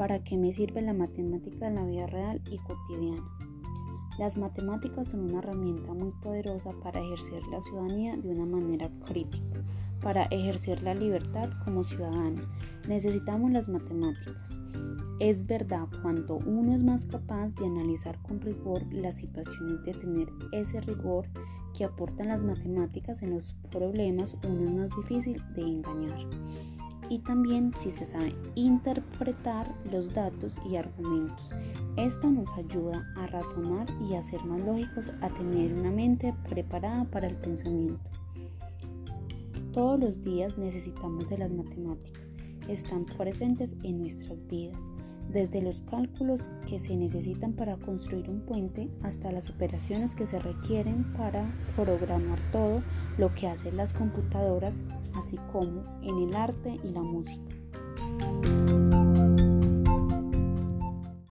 ¿Para qué me sirve la matemática en la vida real y cotidiana? Las matemáticas son una herramienta muy poderosa para ejercer la ciudadanía de una manera crítica, para ejercer la libertad como ciudadanos. Necesitamos las matemáticas. Es verdad, cuando uno es más capaz de analizar con rigor las situaciones, de tener ese rigor que aportan las matemáticas en los problemas, uno es más difícil de engañar y también si se sabe interpretar los datos y argumentos. Esto nos ayuda a razonar y a ser más lógicos, a tener una mente preparada para el pensamiento. Todos los días necesitamos de las matemáticas, están presentes en nuestras vidas, desde los cálculos que se necesitan para construir un puente hasta las operaciones que se requieren para programar todo lo que hacen las computadoras así como en el arte y la música.